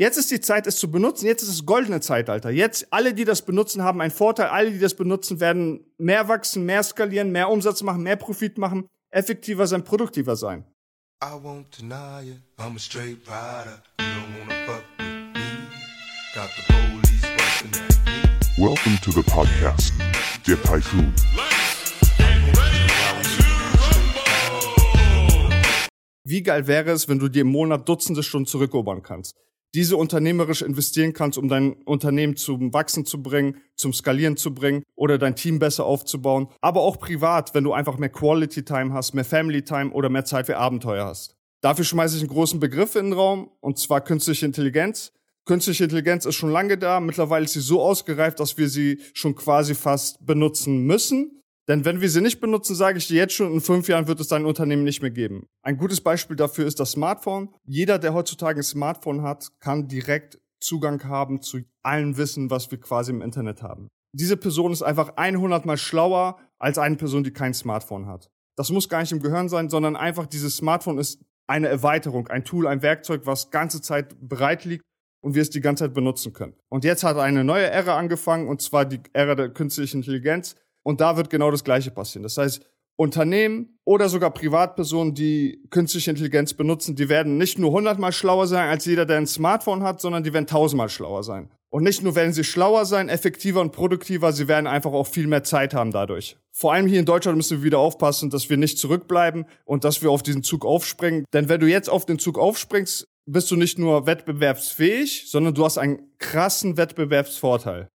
Jetzt ist die Zeit, es zu benutzen. Jetzt ist das goldene Zeitalter. Jetzt alle, die das benutzen, haben einen Vorteil. Alle, die das benutzen, werden mehr wachsen, mehr skalieren, mehr Umsatz machen, mehr Profit machen, effektiver sein, produktiver sein. I won't deny it. I'm a straight rider. You don't wanna fuck with me. Got the police busting at me. Welcome to the podcast. Der Typhoon. Wie geil wäre es, wenn du dir im Monat Dutzende Stunden zurückerobern kannst? Diese unternehmerisch investieren kannst, um dein Unternehmen zum Wachsen zu bringen, zum Skalieren zu bringen oder dein Team besser aufzubauen. Aber auch privat, wenn du einfach mehr Quality Time hast, mehr Family Time oder mehr Zeit für Abenteuer hast. Dafür schmeiße ich einen großen Begriff in den Raum, und zwar künstliche Intelligenz. Künstliche Intelligenz ist schon lange da. Mittlerweile ist sie so ausgereift, dass wir sie schon quasi fast benutzen müssen. Denn wenn wir sie nicht benutzen, sage ich dir jetzt schon, in fünf Jahren wird es dein Unternehmen nicht mehr geben. Ein gutes Beispiel dafür ist das Smartphone. Jeder, der heutzutage ein Smartphone hat, kann direkt Zugang haben zu allem Wissen, was wir quasi im Internet haben. Diese Person ist einfach 100 mal schlauer als eine Person, die kein Smartphone hat. Das muss gar nicht im Gehirn sein, sondern einfach dieses Smartphone ist eine Erweiterung, ein Tool, ein Werkzeug, was ganze Zeit bereit liegt und wir es die ganze Zeit benutzen können. Und jetzt hat eine neue Ära angefangen, und zwar die Ära der künstlichen Intelligenz. Und da wird genau das Gleiche passieren. Das heißt, Unternehmen oder sogar Privatpersonen, die künstliche Intelligenz benutzen, die werden nicht nur hundertmal schlauer sein als jeder, der ein Smartphone hat, sondern die werden tausendmal schlauer sein. Und nicht nur werden sie schlauer sein, effektiver und produktiver, sie werden einfach auch viel mehr Zeit haben dadurch. Vor allem hier in Deutschland müssen wir wieder aufpassen, dass wir nicht zurückbleiben und dass wir auf diesen Zug aufspringen. Denn wenn du jetzt auf den Zug aufspringst, bist du nicht nur wettbewerbsfähig, sondern du hast einen krassen Wettbewerbsvorteil.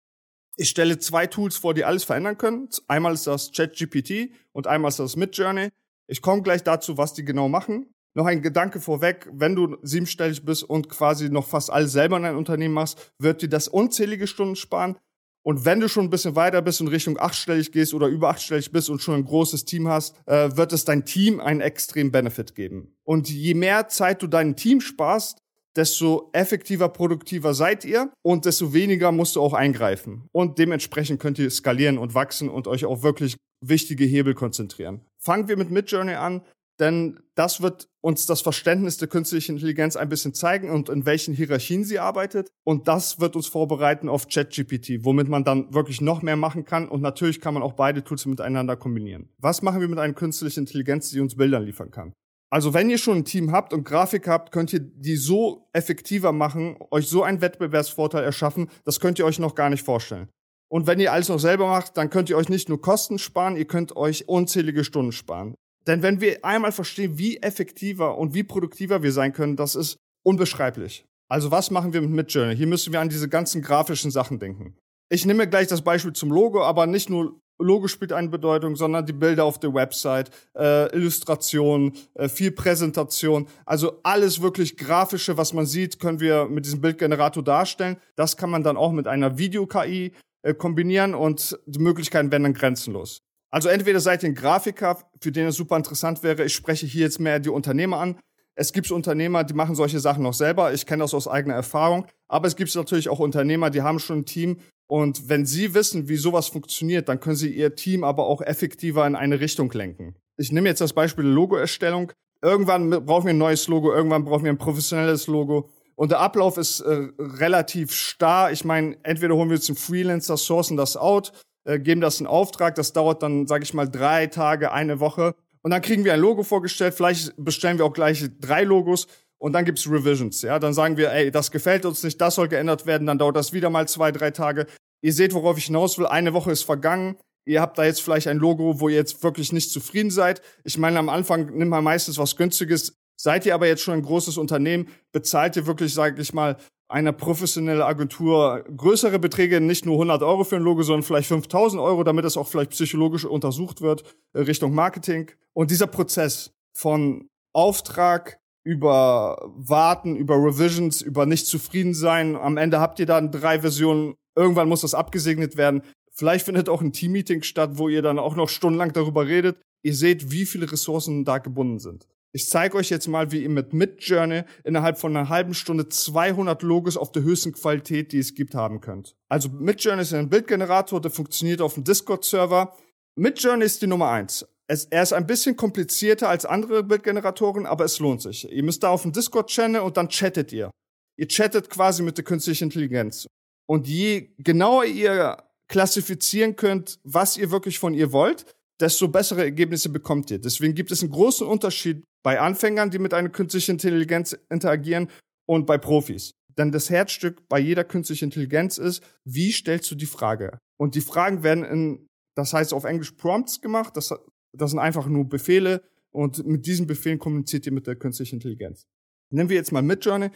Ich stelle zwei Tools vor, die alles verändern können. Einmal ist das ChatGPT und einmal ist das Midjourney. Ich komme gleich dazu, was die genau machen. Noch ein Gedanke vorweg, wenn du siebenstellig bist und quasi noch fast alles selber in dein Unternehmen machst, wird dir das unzählige Stunden sparen. Und wenn du schon ein bisschen weiter bist und Richtung achtstellig gehst oder über achtstellig bist und schon ein großes Team hast, äh, wird es dein Team einen extremen Benefit geben. Und je mehr Zeit du deinem Team sparst, desto effektiver, produktiver seid ihr und desto weniger musst du auch eingreifen. Und dementsprechend könnt ihr skalieren und wachsen und euch auf wirklich wichtige Hebel konzentrieren. Fangen wir mit Midjourney an, denn das wird uns das Verständnis der künstlichen Intelligenz ein bisschen zeigen und in welchen Hierarchien sie arbeitet. Und das wird uns vorbereiten auf ChatGPT, womit man dann wirklich noch mehr machen kann. Und natürlich kann man auch beide Tools miteinander kombinieren. Was machen wir mit einer künstlichen Intelligenz, die uns Bilder liefern kann? Also wenn ihr schon ein Team habt und Grafik habt, könnt ihr die so effektiver machen, euch so einen Wettbewerbsvorteil erschaffen, das könnt ihr euch noch gar nicht vorstellen. Und wenn ihr alles noch selber macht, dann könnt ihr euch nicht nur Kosten sparen, ihr könnt euch unzählige Stunden sparen. Denn wenn wir einmal verstehen, wie effektiver und wie produktiver wir sein können, das ist unbeschreiblich. Also was machen wir mit Midjourney? Hier müssen wir an diese ganzen grafischen Sachen denken. Ich nehme gleich das Beispiel zum Logo, aber nicht nur Logo spielt eine Bedeutung, sondern die Bilder auf der Website, äh, Illustration, äh, viel Präsentation. Also alles wirklich grafische, was man sieht, können wir mit diesem Bildgenerator darstellen. Das kann man dann auch mit einer Video-KI äh, kombinieren und die Möglichkeiten werden dann grenzenlos. Also entweder seid ihr ein Grafiker, für den es super interessant wäre, ich spreche hier jetzt mehr die Unternehmer an. Es gibt Unternehmer, die machen solche Sachen noch selber. Ich kenne das aus eigener Erfahrung. Aber es gibt natürlich auch Unternehmer, die haben schon ein Team und wenn Sie wissen, wie sowas funktioniert, dann können Sie Ihr Team aber auch effektiver in eine Richtung lenken. Ich nehme jetzt das Beispiel Logoerstellung. Irgendwann brauchen wir ein neues Logo, irgendwann brauchen wir ein professionelles Logo. Und der Ablauf ist äh, relativ starr. Ich meine, entweder holen wir jetzt einen Freelancer, sourcen das out, äh, geben das in Auftrag. Das dauert dann, sage ich mal, drei Tage, eine Woche. Und dann kriegen wir ein Logo vorgestellt. Vielleicht bestellen wir auch gleich drei Logos und dann gibt's Revisions. Ja, dann sagen wir, ey, das gefällt uns nicht, das soll geändert werden, dann dauert das wieder mal zwei, drei Tage. Ihr seht, worauf ich hinaus will. Eine Woche ist vergangen. Ihr habt da jetzt vielleicht ein Logo, wo ihr jetzt wirklich nicht zufrieden seid. Ich meine, am Anfang nimmt man meistens was Günstiges. Seid ihr aber jetzt schon ein großes Unternehmen, bezahlt ihr wirklich, sage ich mal, einer professionellen Agentur größere Beträge, nicht nur 100 Euro für ein Logo, sondern vielleicht 5000 Euro, damit es auch vielleicht psychologisch untersucht wird, äh, Richtung Marketing. Und dieser Prozess von Auftrag, über Warten, über Revisions, über nicht zufrieden sein. Am Ende habt ihr dann drei Versionen. Irgendwann muss das abgesegnet werden. Vielleicht findet auch ein Teammeeting statt, wo ihr dann auch noch stundenlang darüber redet. Ihr seht, wie viele Ressourcen da gebunden sind. Ich zeige euch jetzt mal, wie ihr mit Midjourney innerhalb von einer halben Stunde 200 Logos auf der höchsten Qualität, die es gibt, haben könnt. Also Midjourney ist ein Bildgenerator, der funktioniert auf dem Discord-Server. Midjourney ist die Nummer eins es, er ist ein bisschen komplizierter als andere Bildgeneratoren, aber es lohnt sich. Ihr müsst da auf den Discord-Channel und dann chattet ihr. Ihr chattet quasi mit der künstlichen Intelligenz. Und je genauer ihr klassifizieren könnt, was ihr wirklich von ihr wollt, desto bessere Ergebnisse bekommt ihr. Deswegen gibt es einen großen Unterschied bei Anfängern, die mit einer künstlichen Intelligenz interagieren und bei Profis. Denn das Herzstück bei jeder künstlichen Intelligenz ist, wie stellst du die Frage? Und die Fragen werden in, das heißt auf Englisch Prompts gemacht, das, das sind einfach nur Befehle und mit diesen Befehlen kommuniziert ihr mit der künstlichen Intelligenz. Nehmen wir jetzt mal Midjourney.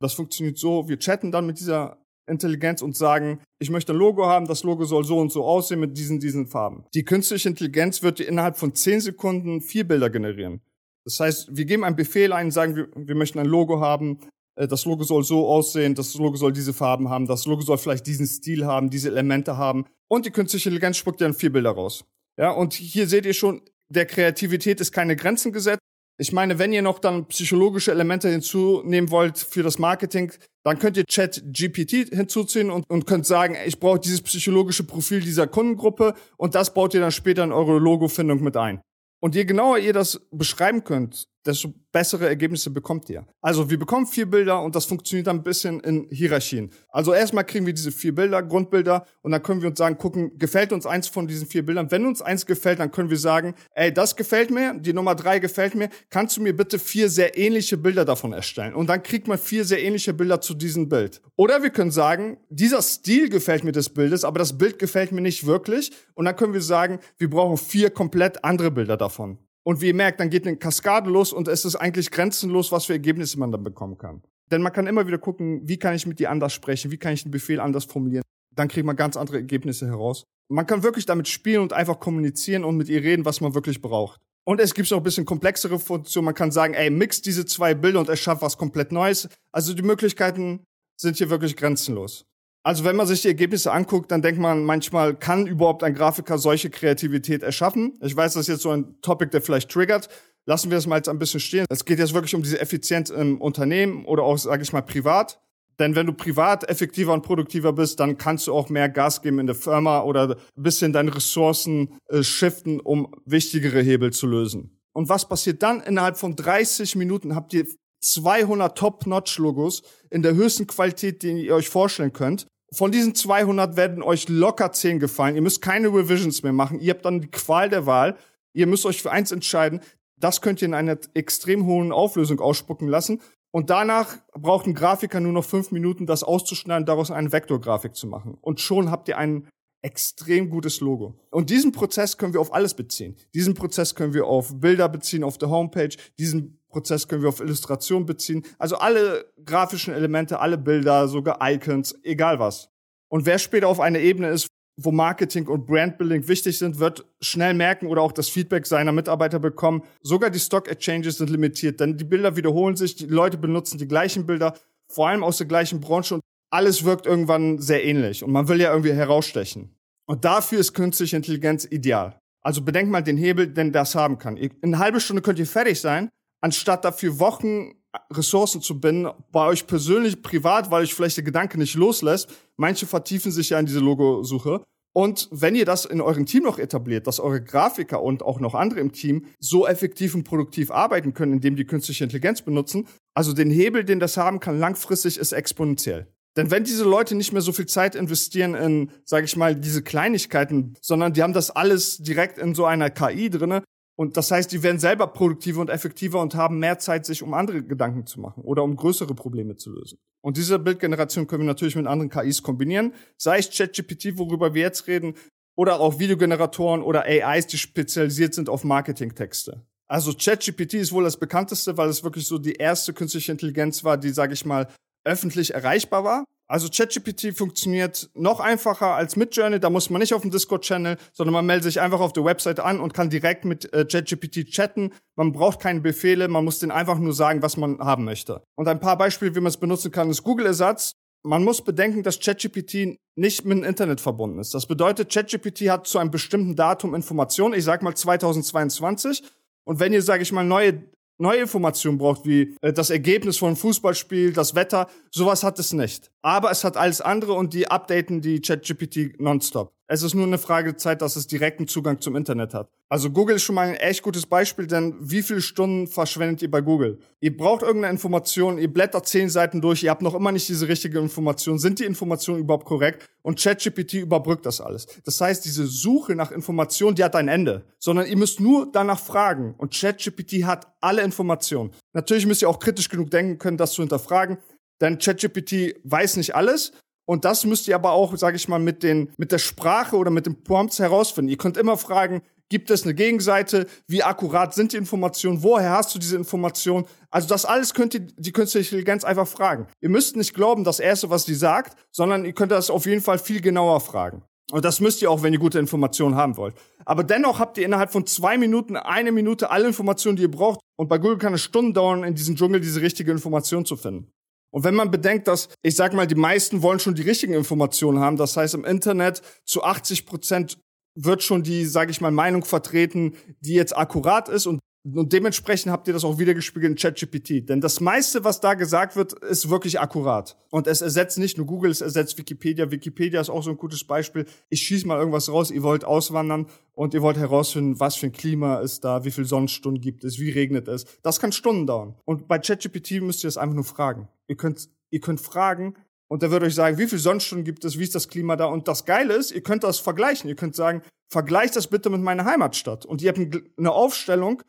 Das funktioniert so, wir chatten dann mit dieser Intelligenz und sagen, ich möchte ein Logo haben, das Logo soll so und so aussehen mit diesen, diesen Farben. Die künstliche Intelligenz wird dir innerhalb von zehn Sekunden vier Bilder generieren. Das heißt, wir geben einen Befehl ein, sagen, wir, wir möchten ein Logo haben, äh, das Logo soll so aussehen, das Logo soll diese Farben haben, das Logo soll vielleicht diesen Stil haben, diese Elemente haben und die künstliche Intelligenz spuckt dann vier Bilder raus. Ja, und hier seht ihr schon, der Kreativität ist keine Grenzen gesetzt. Ich meine, wenn ihr noch dann psychologische Elemente hinzunehmen wollt für das Marketing, dann könnt ihr Chat GPT hinzuziehen und, und könnt sagen, ich brauche dieses psychologische Profil dieser Kundengruppe und das baut ihr dann später in eure Logofindung mit ein. Und je genauer ihr das beschreiben könnt, desto bessere Ergebnisse bekommt ihr. Also wir bekommen vier Bilder und das funktioniert dann ein bisschen in Hierarchien. Also erstmal kriegen wir diese vier Bilder, Grundbilder und dann können wir uns sagen, gucken, gefällt uns eins von diesen vier Bildern? Wenn uns eins gefällt, dann können wir sagen, ey, das gefällt mir, die Nummer drei gefällt mir, kannst du mir bitte vier sehr ähnliche Bilder davon erstellen? Und dann kriegt man vier sehr ähnliche Bilder zu diesem Bild. Oder wir können sagen, dieser Stil gefällt mir des Bildes, aber das Bild gefällt mir nicht wirklich und dann können wir sagen, wir brauchen vier komplett andere Bilder davon. Und wie ihr merkt, dann geht eine Kaskade los und es ist eigentlich grenzenlos, was für Ergebnisse man dann bekommen kann. Denn man kann immer wieder gucken, wie kann ich mit dir anders sprechen, wie kann ich einen Befehl anders formulieren. Dann kriegt man ganz andere Ergebnisse heraus. Man kann wirklich damit spielen und einfach kommunizieren und mit ihr reden, was man wirklich braucht. Und es gibt noch ein bisschen komplexere Funktionen. Man kann sagen, ey, mix diese zwei Bilder und erschafft was komplett Neues. Also die Möglichkeiten sind hier wirklich grenzenlos. Also wenn man sich die Ergebnisse anguckt, dann denkt man manchmal, kann überhaupt ein Grafiker solche Kreativität erschaffen? Ich weiß, das ist jetzt so ein Topic, der vielleicht triggert. Lassen wir das mal jetzt ein bisschen stehen. Es geht jetzt wirklich um diese Effizienz im Unternehmen oder auch, sage ich mal, privat. Denn wenn du privat effektiver und produktiver bist, dann kannst du auch mehr Gas geben in der Firma oder ein bisschen deine Ressourcen äh, shiften, um wichtigere Hebel zu lösen. Und was passiert dann? Innerhalb von 30 Minuten habt ihr 200 Top-Notch-Logos in der höchsten Qualität, die ihr euch vorstellen könnt. Von diesen 200 werden euch locker 10 gefallen. Ihr müsst keine Revisions mehr machen. Ihr habt dann die Qual der Wahl. Ihr müsst euch für eins entscheiden. Das könnt ihr in einer extrem hohen Auflösung ausspucken lassen. Und danach braucht ein Grafiker nur noch fünf Minuten, das auszuschneiden, daraus eine Vektorgrafik zu machen. Und schon habt ihr ein extrem gutes Logo. Und diesen Prozess können wir auf alles beziehen. Diesen Prozess können wir auf Bilder beziehen, auf der Homepage. Diesen Prozess können wir auf Illustration beziehen. Also alle grafischen Elemente, alle Bilder, sogar Icons, egal was. Und wer später auf einer Ebene ist, wo Marketing und Brandbuilding wichtig sind, wird schnell merken oder auch das Feedback seiner Mitarbeiter bekommen. Sogar die Stock Exchanges sind limitiert, denn die Bilder wiederholen sich, die Leute benutzen die gleichen Bilder, vor allem aus der gleichen Branche und alles wirkt irgendwann sehr ähnlich und man will ja irgendwie herausstechen. Und dafür ist künstliche Intelligenz ideal. Also bedenkt mal den Hebel, den das haben kann. In einer halben Stunde könnt ihr fertig sein anstatt dafür Wochen Ressourcen zu binden, bei euch persönlich, privat, weil euch vielleicht der Gedanke nicht loslässt. Manche vertiefen sich ja in diese Logosuche. Und wenn ihr das in eurem Team noch etabliert, dass eure Grafiker und auch noch andere im Team so effektiv und produktiv arbeiten können, indem die künstliche Intelligenz benutzen, also den Hebel, den das haben kann, langfristig ist exponentiell. Denn wenn diese Leute nicht mehr so viel Zeit investieren in, sage ich mal, diese Kleinigkeiten, sondern die haben das alles direkt in so einer KI drinne, und das heißt, die werden selber produktiver und effektiver und haben mehr Zeit, sich um andere Gedanken zu machen oder um größere Probleme zu lösen. Und diese Bildgeneration können wir natürlich mit anderen KIs kombinieren, sei es ChatGPT, worüber wir jetzt reden, oder auch Videogeneratoren oder AIs, die spezialisiert sind auf Marketingtexte. Also ChatGPT ist wohl das bekannteste, weil es wirklich so die erste künstliche Intelligenz war, die, sage ich mal, öffentlich erreichbar war. Also ChatGPT funktioniert noch einfacher als Midjourney. Da muss man nicht auf dem Discord-Channel, sondern man meldet sich einfach auf der Website an und kann direkt mit äh, ChatGPT chatten. Man braucht keine Befehle, man muss den einfach nur sagen, was man haben möchte. Und ein paar Beispiele, wie man es benutzen kann, ist Google-Ersatz. Man muss bedenken, dass ChatGPT nicht mit dem Internet verbunden ist. Das bedeutet, ChatGPT hat zu einem bestimmten Datum Informationen, ich sag mal 2022. Und wenn ihr, sage ich mal, neue neue Informationen braucht, wie äh, das Ergebnis von Fußballspiel, das Wetter, sowas hat es nicht. Aber es hat alles andere und die updaten die ChatGPT nonstop. Es ist nur eine Frage der Zeit, dass es direkten Zugang zum Internet hat. Also Google ist schon mal ein echt gutes Beispiel, denn wie viele Stunden verschwendet ihr bei Google? Ihr braucht irgendeine Information, ihr blättert zehn Seiten durch, ihr habt noch immer nicht diese richtige Information. Sind die Informationen überhaupt korrekt? Und ChatGPT überbrückt das alles. Das heißt, diese Suche nach Informationen, die hat ein Ende. Sondern ihr müsst nur danach fragen. Und ChatGPT hat alle Informationen. Natürlich müsst ihr auch kritisch genug denken können, das zu hinterfragen. Denn ChatGPT weiß nicht alles und das müsst ihr aber auch, sage ich mal, mit, den, mit der Sprache oder mit den Prompts herausfinden. Ihr könnt immer fragen, gibt es eine Gegenseite? Wie akkurat sind die Informationen? Woher hast du diese Informationen? Also das alles könnt ihr die künstliche Intelligenz einfach fragen. Ihr müsst nicht glauben, das Erste, was die sagt, sondern ihr könnt das auf jeden Fall viel genauer fragen. Und das müsst ihr auch, wenn ihr gute Informationen haben wollt. Aber dennoch habt ihr innerhalb von zwei Minuten, eine Minute alle Informationen, die ihr braucht. Und bei Google kann es Stunden dauern, in diesem Dschungel diese richtige Information zu finden. Und wenn man bedenkt, dass, ich sag mal, die meisten wollen schon die richtigen Informationen haben, das heißt im Internet zu 80 Prozent wird schon die, sage ich mal, Meinung vertreten, die jetzt akkurat ist und und dementsprechend habt ihr das auch wieder gespiegelt in ChatGPT. Denn das meiste, was da gesagt wird, ist wirklich akkurat. Und es ersetzt nicht nur Google, es ersetzt Wikipedia. Wikipedia ist auch so ein gutes Beispiel. Ich schieß mal irgendwas raus, ihr wollt auswandern und ihr wollt herausfinden, was für ein Klima ist da, wie viel Sonnenstunden gibt es, wie regnet es. Das kann Stunden dauern. Und bei ChatGPT müsst ihr es einfach nur fragen. Ihr könnt, ihr könnt fragen und der wird euch sagen, wie viel Sonnenstunden gibt es, wie ist das Klima da. Und das Geile ist, ihr könnt das vergleichen. Ihr könnt sagen, vergleicht das bitte mit meiner Heimatstadt. Und ihr habt eine Aufstellung,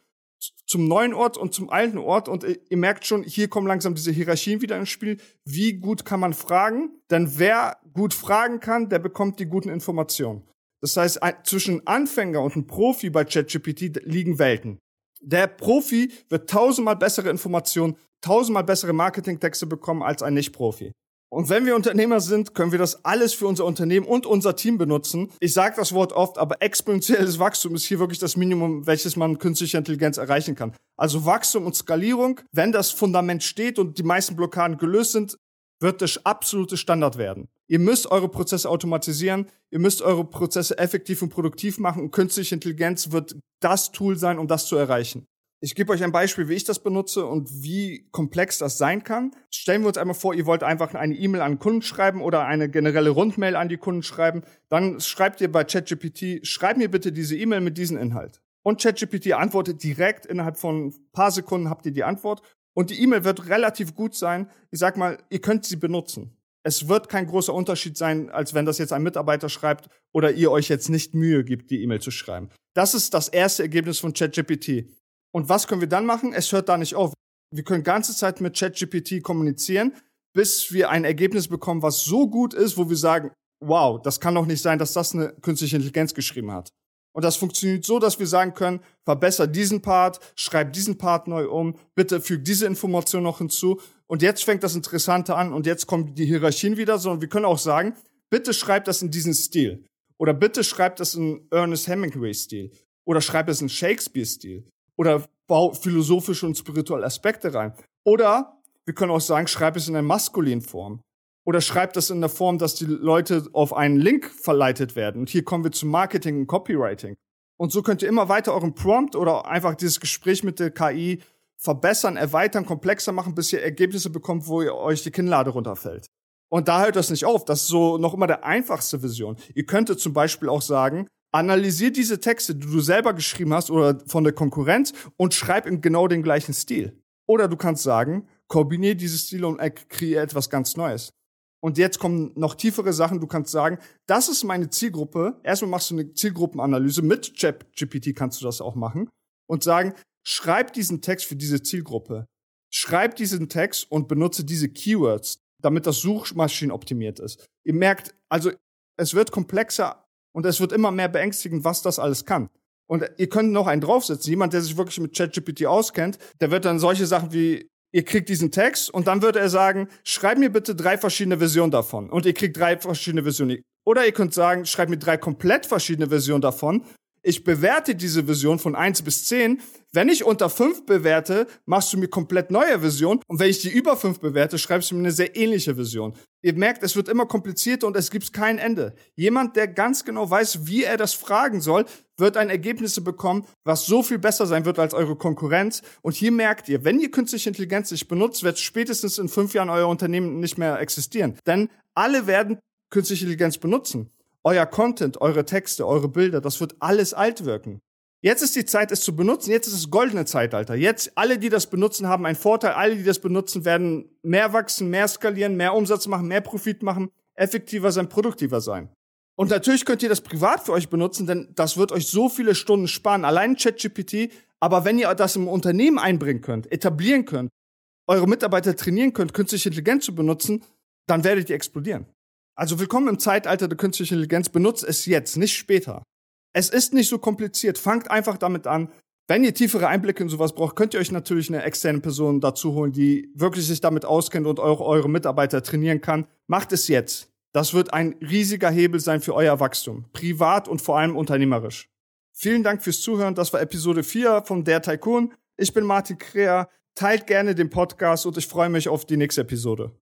zum neuen Ort und zum alten Ort und ihr merkt schon, hier kommen langsam diese Hierarchien wieder ins Spiel. Wie gut kann man fragen? Denn wer gut fragen kann, der bekommt die guten Informationen. Das heißt, zwischen Anfänger und einem Profi bei ChatGPT liegen Welten. Der Profi wird tausendmal bessere Informationen, tausendmal bessere Marketingtexte bekommen als ein Nicht-Profi. Und wenn wir Unternehmer sind, können wir das alles für unser Unternehmen und unser Team benutzen. Ich sage das Wort oft, aber exponentielles Wachstum ist hier wirklich das Minimum, welches man künstliche Intelligenz erreichen kann. Also Wachstum und Skalierung, wenn das Fundament steht und die meisten Blockaden gelöst sind, wird das absolute Standard werden. Ihr müsst eure Prozesse automatisieren, ihr müsst eure Prozesse effektiv und produktiv machen und künstliche Intelligenz wird das Tool sein, um das zu erreichen. Ich gebe euch ein Beispiel, wie ich das benutze und wie komplex das sein kann. Stellen wir uns einmal vor, ihr wollt einfach eine E-Mail an Kunden schreiben oder eine generelle Rundmail an die Kunden schreiben. Dann schreibt ihr bei ChatGPT, schreib mir bitte diese E-Mail mit diesem Inhalt. Und ChatGPT antwortet direkt, innerhalb von ein paar Sekunden habt ihr die Antwort. Und die E-Mail wird relativ gut sein. Ich sag mal, ihr könnt sie benutzen. Es wird kein großer Unterschied sein, als wenn das jetzt ein Mitarbeiter schreibt oder ihr euch jetzt nicht Mühe gibt, die E-Mail zu schreiben. Das ist das erste Ergebnis von ChatGPT. Und was können wir dann machen? Es hört da nicht auf. Wir können ganze Zeit mit ChatGPT kommunizieren, bis wir ein Ergebnis bekommen, was so gut ist, wo wir sagen, wow, das kann doch nicht sein, dass das eine künstliche Intelligenz geschrieben hat. Und das funktioniert so, dass wir sagen können, verbessere diesen Part, schreib diesen Part neu um, bitte füg diese Information noch hinzu. Und jetzt fängt das Interessante an und jetzt kommen die Hierarchien wieder, sondern wir können auch sagen, bitte schreib das in diesen Stil. Oder bitte schreib das in Ernest Hemingway-Stil. Oder schreib es in Shakespeare-Stil oder bau philosophische und spirituelle Aspekte rein. Oder wir können auch sagen, schreib es in einer maskulinen Form. Oder schreib das in der Form, dass die Leute auf einen Link verleitet werden. Und hier kommen wir zu Marketing und Copywriting. Und so könnt ihr immer weiter euren Prompt oder einfach dieses Gespräch mit der KI verbessern, erweitern, komplexer machen, bis ihr Ergebnisse bekommt, wo ihr euch die Kinnlade runterfällt. Und da hört das nicht auf. Das ist so noch immer der einfachste Vision. Ihr könntet zum Beispiel auch sagen, analysier diese Texte, die du selber geschrieben hast oder von der Konkurrenz und schreib in genau den gleichen Stil. Oder du kannst sagen, kombinier diese Stile und kreiere etwas ganz Neues. Und jetzt kommen noch tiefere Sachen. Du kannst sagen, das ist meine Zielgruppe. Erstmal machst du eine Zielgruppenanalyse. Mit ChatGPT kannst du das auch machen. Und sagen, schreib diesen Text für diese Zielgruppe. Schreib diesen Text und benutze diese Keywords, damit das Suchmaschinen optimiert ist. Ihr merkt, also es wird komplexer und es wird immer mehr beängstigend, was das alles kann. Und ihr könnt noch einen draufsetzen. Jemand, der sich wirklich mit ChatGPT auskennt, der wird dann solche Sachen wie, ihr kriegt diesen Text und dann würde er sagen, schreib mir bitte drei verschiedene Versionen davon. Und ihr kriegt drei verschiedene Versionen. Oder ihr könnt sagen, schreib mir drei komplett verschiedene Versionen davon ich bewerte diese Version von eins bis zehn. Wenn ich unter fünf bewerte, machst du mir komplett neue Version. Und wenn ich die über fünf bewerte, schreibst du mir eine sehr ähnliche Version. Ihr merkt, es wird immer komplizierter und es gibt kein Ende. Jemand, der ganz genau weiß, wie er das fragen soll, wird ein Ergebnis bekommen, was so viel besser sein wird als eure Konkurrenz. Und hier merkt ihr, wenn ihr künstliche Intelligenz nicht benutzt, wird spätestens in fünf Jahren euer Unternehmen nicht mehr existieren. Denn alle werden künstliche Intelligenz benutzen. Euer Content, eure Texte, eure Bilder, das wird alles alt wirken. Jetzt ist die Zeit, es zu benutzen. Jetzt ist das goldene Zeitalter. Jetzt alle, die das benutzen, haben einen Vorteil. Alle, die das benutzen, werden mehr wachsen, mehr skalieren, mehr Umsatz machen, mehr Profit machen, effektiver sein, produktiver sein. Und natürlich könnt ihr das privat für euch benutzen, denn das wird euch so viele Stunden sparen. Allein ChatGPT. Aber wenn ihr das im Unternehmen einbringen könnt, etablieren könnt, eure Mitarbeiter trainieren könnt, künstliche Intelligenz zu benutzen, dann werdet ihr explodieren. Also willkommen im Zeitalter der künstlichen Intelligenz. Benutzt es jetzt, nicht später. Es ist nicht so kompliziert. Fangt einfach damit an. Wenn ihr tiefere Einblicke in sowas braucht, könnt ihr euch natürlich eine externe Person dazu holen, die wirklich sich damit auskennt und eure, eure Mitarbeiter trainieren kann. Macht es jetzt. Das wird ein riesiger Hebel sein für euer Wachstum. Privat und vor allem unternehmerisch. Vielen Dank fürs Zuhören. Das war Episode 4 von Der Tycoon. Ich bin Martin Krea. Teilt gerne den Podcast und ich freue mich auf die nächste Episode.